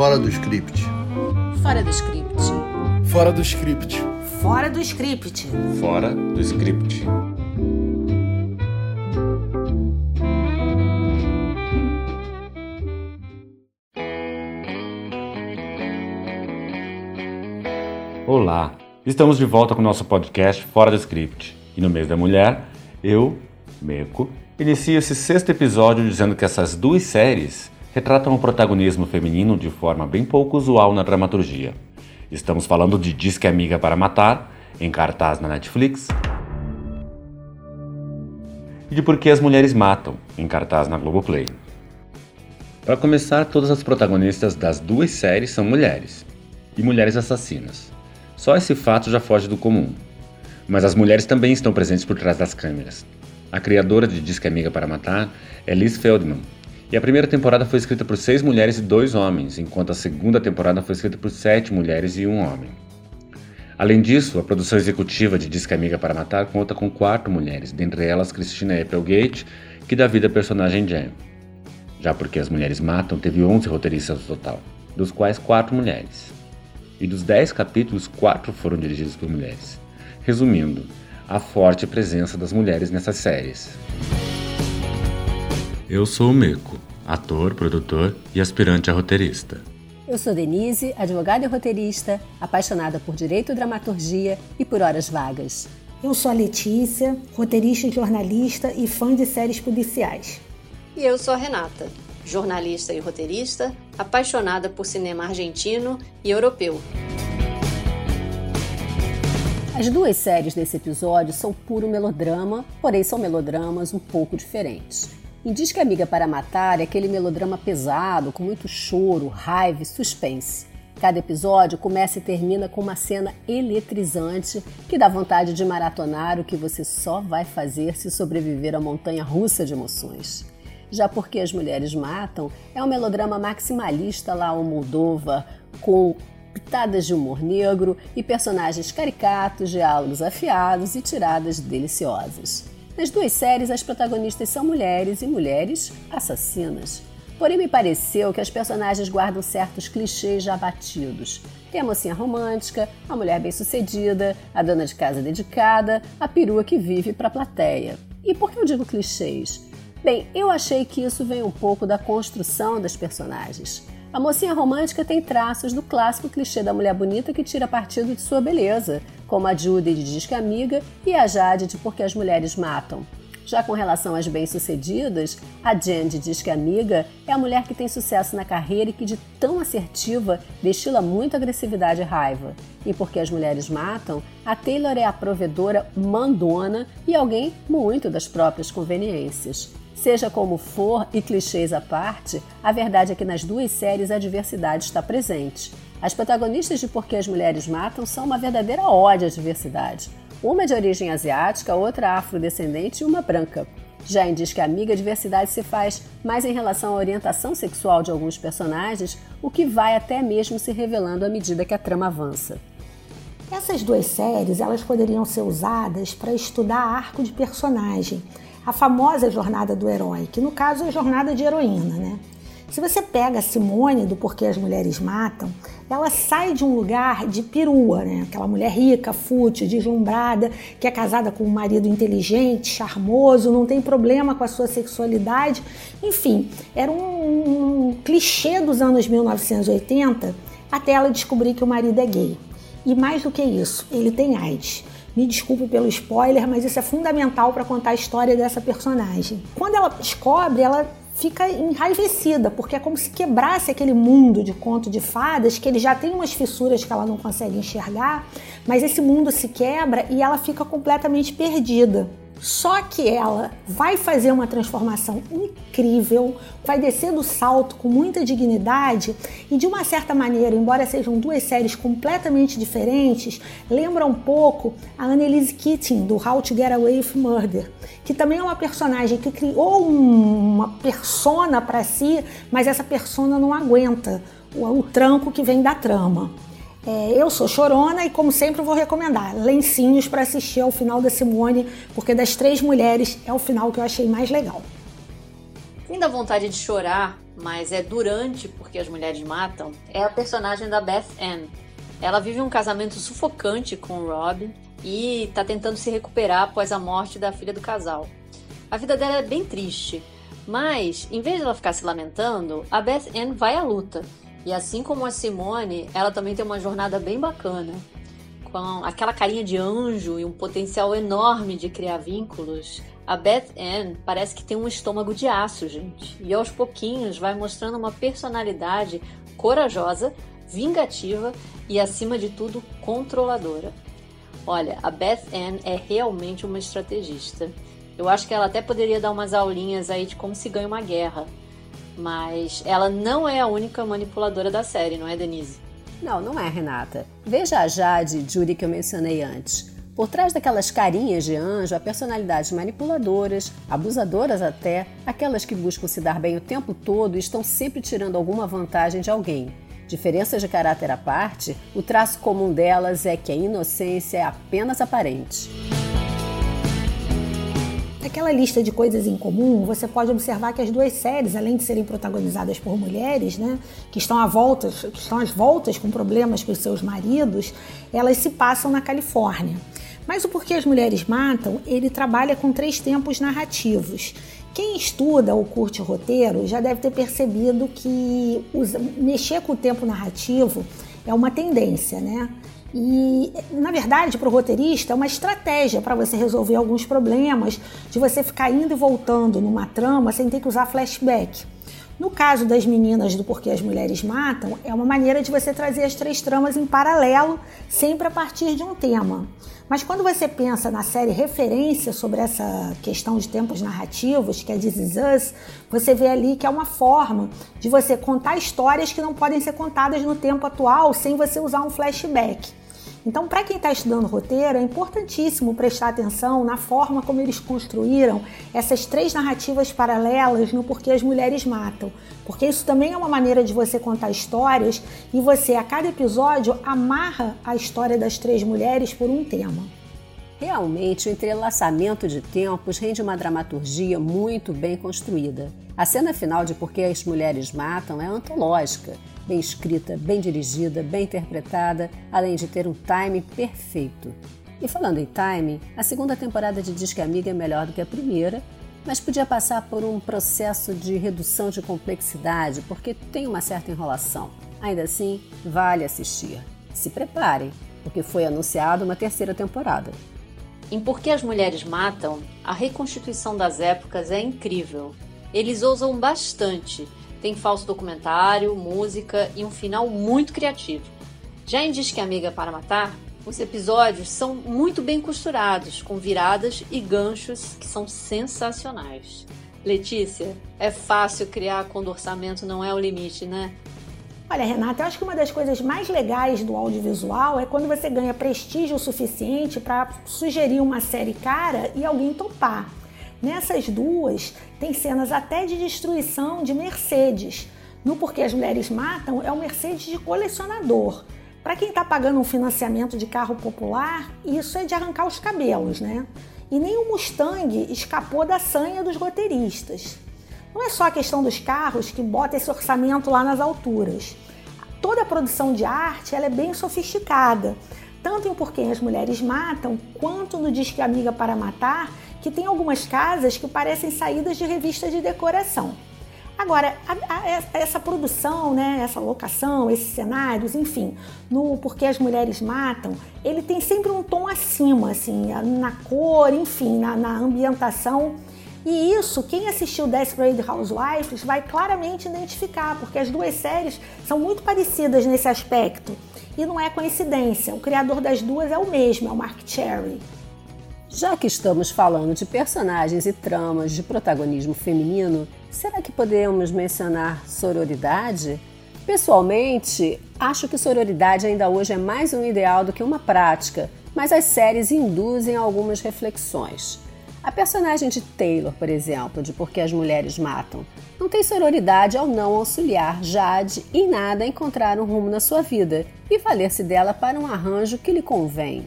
Fora do script. Fora do script. Fora do script. Fora do script. Fora do script. Olá, estamos de volta com o nosso podcast Fora do Script. E no mês da mulher, eu, Meco, inicio esse sexto episódio dizendo que essas duas séries retratam o protagonismo feminino de forma bem pouco usual na dramaturgia. Estamos falando de Disque Amiga para Matar, em cartaz na Netflix, e de Por que as Mulheres Matam, em cartaz na Globoplay. Para começar, todas as protagonistas das duas séries são mulheres, e mulheres assassinas. Só esse fato já foge do comum. Mas as mulheres também estão presentes por trás das câmeras. A criadora de Disque Amiga para Matar é Liz Feldman, e a primeira temporada foi escrita por seis mulheres e dois homens, enquanto a segunda temporada foi escrita por sete mulheres e um homem. Além disso, a produção executiva de Disque Amiga para Matar conta com quatro mulheres, dentre elas Christina Applegate, que dá vida à personagem Jen. Já porque As Mulheres Matam teve 11 roteiristas no total, dos quais quatro mulheres. E dos dez capítulos, quatro foram dirigidos por mulheres. Resumindo, a forte presença das mulheres nessas séries. Eu sou o Meco, ator, produtor e aspirante a roteirista. Eu sou Denise, advogada e roteirista, apaixonada por direito e dramaturgia e por horas vagas. Eu sou a Letícia, roteirista e jornalista e fã de séries policiais. E eu sou a Renata, jornalista e roteirista, apaixonada por cinema argentino e europeu. As duas séries desse episódio são puro melodrama, porém são melodramas um pouco diferentes. Em Disque Amiga para Matar é aquele melodrama pesado, com muito choro, raiva e suspense. Cada episódio começa e termina com uma cena eletrizante que dá vontade de maratonar o que você só vai fazer se sobreviver à montanha russa de emoções. Já porque as mulheres matam, é um melodrama maximalista lá o Moldova, com pitadas de humor negro e personagens caricatos, diálogos afiados e tiradas deliciosas. Nas duas séries, as protagonistas são mulheres e mulheres assassinas. Porém, me pareceu que as personagens guardam certos clichês já batidos. Tem a mocinha romântica, a mulher bem-sucedida, a dona de casa dedicada, a perua que vive para a plateia. E por que eu digo clichês? Bem, eu achei que isso vem um pouco da construção das personagens. A mocinha romântica tem traços do clássico clichê da mulher bonita que tira partido de sua beleza, como a Judy de Disque Amiga e a Jade de Porque as Mulheres Matam. Já com relação às bem-sucedidas, a Jen de Disque Amiga é a mulher que tem sucesso na carreira e que, de tão assertiva, destila muita agressividade e raiva. E porque as mulheres matam, a Taylor é a provedora mandona e alguém muito das próprias conveniências. Seja como for e clichês à parte, a verdade é que nas duas séries a diversidade está presente. As protagonistas de Porque as Mulheres Matam são uma verdadeira ódio à diversidade. Uma é de origem asiática, outra afrodescendente e uma branca. Já Diz que Amiga, a diversidade se faz mais em relação à orientação sexual de alguns personagens, o que vai até mesmo se revelando à medida que a trama avança. Essas duas séries elas poderiam ser usadas para estudar arco de personagem, a famosa jornada do herói, que no caso é a jornada de heroína, né? Se você pega a Simone do Porquê as Mulheres Matam, ela sai de um lugar de perua, né? Aquela mulher rica, fútil, deslumbrada, que é casada com um marido inteligente, charmoso, não tem problema com a sua sexualidade. Enfim, era um, um clichê dos anos 1980 até ela descobrir que o marido é gay. E mais do que isso, ele tem AIDS. Me desculpe pelo spoiler, mas isso é fundamental para contar a história dessa personagem. Quando ela descobre, ela fica enraivecida, porque é como se quebrasse aquele mundo de conto de fadas, que ele já tem umas fissuras que ela não consegue enxergar, mas esse mundo se quebra e ela fica completamente perdida. Só que ela vai fazer uma transformação incrível, vai descer do salto com muita dignidade e, de uma certa maneira, embora sejam duas séries completamente diferentes, lembra um pouco a Annelise Keating do How to Get Away with Murder, que também é uma personagem que criou uma persona para si, mas essa persona não aguenta o, o tranco que vem da trama. É, eu sou chorona e, como sempre, vou recomendar lencinhos para assistir ao final da Simone, porque das três mulheres é o final que eu achei mais legal. Quem dá vontade de chorar mas é durante porque as mulheres matam, é a personagem da Beth Ann. Ela vive um casamento sufocante com o Rob e está tentando se recuperar após a morte da filha do casal. A vida dela é bem triste, mas em vez de ela ficar se lamentando, a Beth Ann vai à luta. E assim como a Simone, ela também tem uma jornada bem bacana com aquela carinha de anjo e um potencial enorme de criar vínculos, a Beth Ann parece que tem um estômago de aço, gente. E aos pouquinhos vai mostrando uma personalidade corajosa, vingativa e, acima de tudo, controladora. Olha, a Beth Ann é realmente uma estrategista. Eu acho que ela até poderia dar umas aulinhas aí de como se ganha uma guerra. Mas ela não é a única manipuladora da série, não é, Denise? Não, não é, Renata. Veja a Jade Judy que eu mencionei antes. Por trás daquelas carinhas de anjo, há personalidades manipuladoras, abusadoras até, aquelas que buscam se dar bem o tempo todo e estão sempre tirando alguma vantagem de alguém. Diferenças de caráter à parte, o traço comum delas é que a inocência é apenas aparente. Naquela lista de coisas em comum, você pode observar que as duas séries, além de serem protagonizadas por mulheres, né, que estão à voltas, que estão às voltas com problemas com seus maridos, elas se passam na Califórnia. Mas o Porquê as Mulheres Matam, ele trabalha com três tempos narrativos. Quem estuda ou curte roteiro já deve ter percebido que mexer com o tempo narrativo é uma tendência, né? E, na verdade, para o roteirista, é uma estratégia para você resolver alguns problemas, de você ficar indo e voltando numa trama sem ter que usar flashback. No caso das meninas do Porquê as Mulheres Matam, é uma maneira de você trazer as três tramas em paralelo, sempre a partir de um tema. Mas quando você pensa na série referência sobre essa questão de tempos narrativos, que é This Is Us, você vê ali que é uma forma de você contar histórias que não podem ser contadas no tempo atual sem você usar um flashback. Então, para quem está estudando roteiro, é importantíssimo prestar atenção na forma como eles construíram essas três narrativas paralelas no Porquê as Mulheres Matam. Porque isso também é uma maneira de você contar histórias e você, a cada episódio, amarra a história das três mulheres por um tema. Realmente, o entrelaçamento de tempos rende uma dramaturgia muito bem construída. A cena final de Por que as Mulheres Matam é antológica, bem escrita, bem dirigida, bem interpretada, além de ter um timing perfeito. E falando em timing, a segunda temporada de Disque Amiga é melhor do que a primeira, mas podia passar por um processo de redução de complexidade, porque tem uma certa enrolação. Ainda assim, vale assistir. Se preparem, porque foi anunciada uma terceira temporada. Em Por que as Mulheres Matam, a reconstituição das épocas é incrível. Eles ousam bastante. Tem falso documentário, música e um final muito criativo. Já em Disque Amiga para Matar, os episódios são muito bem costurados, com viradas e ganchos que são sensacionais. Letícia, é fácil criar quando o orçamento não é o limite, né? Olha, Renata, eu acho que uma das coisas mais legais do audiovisual é quando você ganha prestígio suficiente para sugerir uma série cara e alguém topar. Nessas duas, tem cenas até de destruição de Mercedes. No Porque as Mulheres Matam, é um Mercedes de colecionador. Para quem está pagando um financiamento de carro popular, isso é de arrancar os cabelos, né? E nem o Mustang escapou da sanha dos roteiristas. Não é só a questão dos carros que bota esse orçamento lá nas alturas. Toda a produção de arte ela é bem sofisticada, tanto em Por Quem as Mulheres Matam, quanto no Disque Amiga para Matar, que tem algumas casas que parecem saídas de revistas de decoração. Agora, a, a, essa produção, né, essa locação, esses cenários, enfim, no Porque as Mulheres Matam, ele tem sempre um tom acima, assim, na cor, enfim, na, na ambientação e isso, quem assistiu Desperate Housewives vai claramente identificar, porque as duas séries são muito parecidas nesse aspecto. E não é coincidência, o criador das duas é o mesmo, é o Mark Cherry. Já que estamos falando de personagens e tramas de protagonismo feminino, será que podemos mencionar sororidade? Pessoalmente, acho que sororidade ainda hoje é mais um ideal do que uma prática, mas as séries induzem algumas reflexões. A personagem de Taylor, por exemplo, de Por que as Mulheres Matam, não tem sororidade ao não auxiliar Jade em nada a encontrar um rumo na sua vida e valer-se dela para um arranjo que lhe convém.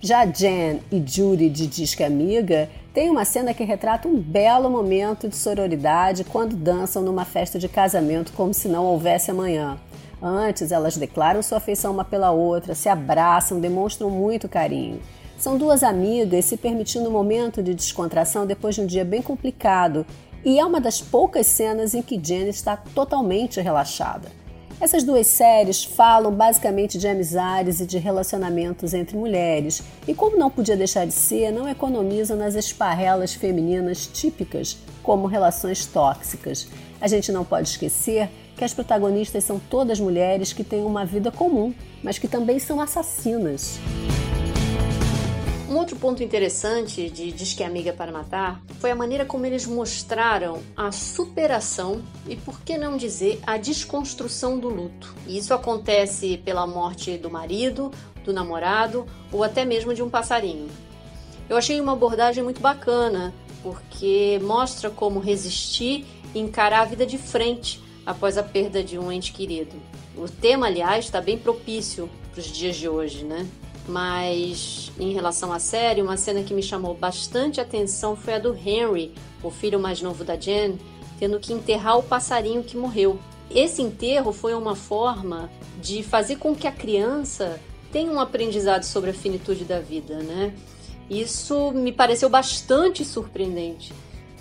Já Jen e Judy de Disque Amiga Tem uma cena que retrata um belo momento de sororidade quando dançam numa festa de casamento como se não houvesse amanhã. Antes, elas declaram sua afeição uma pela outra, se abraçam, demonstram muito carinho. São duas amigas se permitindo um momento de descontração depois de um dia bem complicado, e é uma das poucas cenas em que Jenny está totalmente relaxada. Essas duas séries falam basicamente de amizades e de relacionamentos entre mulheres, e como não podia deixar de ser, não economizam nas esparrelas femininas típicas, como relações tóxicas. A gente não pode esquecer que as protagonistas são todas mulheres que têm uma vida comum, mas que também são assassinas. Um outro ponto interessante de Diz que é Amiga para Matar foi a maneira como eles mostraram a superação e, por que não dizer, a desconstrução do luto. E isso acontece pela morte do marido, do namorado ou até mesmo de um passarinho. Eu achei uma abordagem muito bacana, porque mostra como resistir e encarar a vida de frente após a perda de um ente querido. O tema, aliás, está bem propício para os dias de hoje, né? Mas em relação à série, uma cena que me chamou bastante atenção foi a do Henry, o filho mais novo da Jen, tendo que enterrar o passarinho que morreu. Esse enterro foi uma forma de fazer com que a criança tenha um aprendizado sobre a finitude da vida, né? Isso me pareceu bastante surpreendente.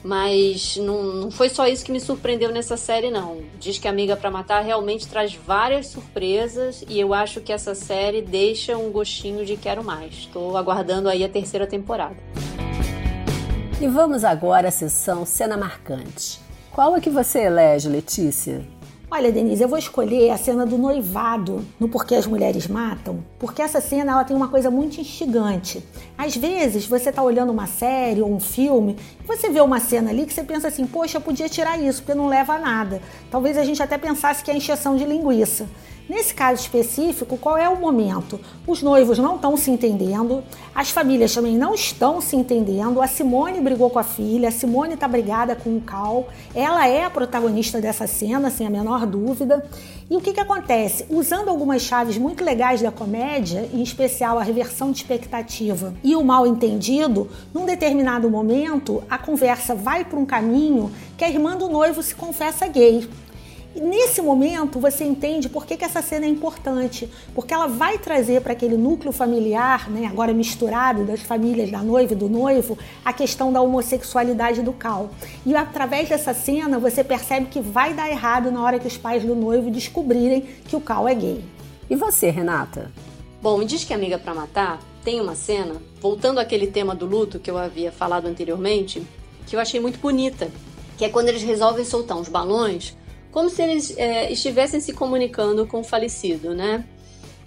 Mas não, não foi só isso que me surpreendeu nessa série, não. Diz que Amiga para Matar realmente traz várias surpresas e eu acho que essa série deixa um gostinho de quero mais. Estou aguardando aí a terceira temporada. E vamos agora à sessão Cena Marcante. Qual é que você elege, Letícia? Olha, Denise, eu vou escolher a cena do noivado no Porquê as Mulheres Matam, porque essa cena ela tem uma coisa muito instigante. Às vezes você está olhando uma série ou um filme e você vê uma cena ali que você pensa assim, poxa, eu podia tirar isso, porque não leva a nada. Talvez a gente até pensasse que é encheção de linguiça. Nesse caso específico, qual é o momento? Os noivos não estão se entendendo, as famílias também não estão se entendendo. A Simone brigou com a filha, a Simone está brigada com o Cal. Ela é a protagonista dessa cena, sem a menor dúvida. E o que, que acontece? Usando algumas chaves muito legais da comédia, em especial a reversão de expectativa e o mal entendido, num determinado momento a conversa vai para um caminho que a irmã do noivo se confessa gay. E nesse momento você entende por que, que essa cena é importante, porque ela vai trazer para aquele núcleo familiar, né, agora misturado das famílias da noiva e do noivo, a questão da homossexualidade do Cal. E através dessa cena você percebe que vai dar errado na hora que os pais do noivo descobrirem que o Cal é gay. E você, Renata? Bom, me diz que Amiga para Matar tem uma cena, voltando àquele tema do luto que eu havia falado anteriormente, que eu achei muito bonita, que é quando eles resolvem soltar uns balões como se eles é, estivessem se comunicando com o falecido, né?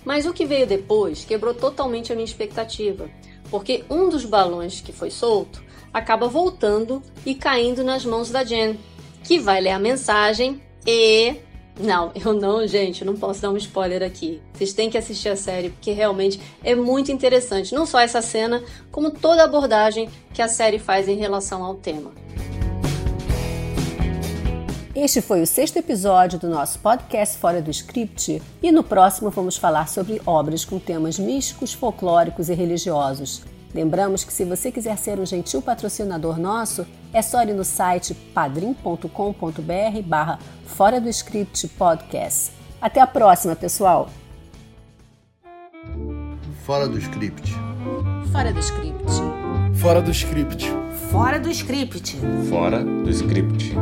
Mas o que veio depois quebrou totalmente a minha expectativa, porque um dos balões que foi solto acaba voltando e caindo nas mãos da Jen, que vai ler a mensagem e. Não, eu não, gente, não posso dar um spoiler aqui. Vocês têm que assistir a série porque realmente é muito interessante, não só essa cena, como toda a abordagem que a série faz em relação ao tema. Este foi o sexto episódio do nosso podcast Fora do Script e no próximo vamos falar sobre obras com temas místicos, folclóricos e religiosos. Lembramos que se você quiser ser um gentil patrocinador nosso, é só ir no site padrim.com.br barra Fora do Script Podcast. Até a próxima, pessoal! Fora do script. Fora do script. Fora do script. Fora do script. Fora do script.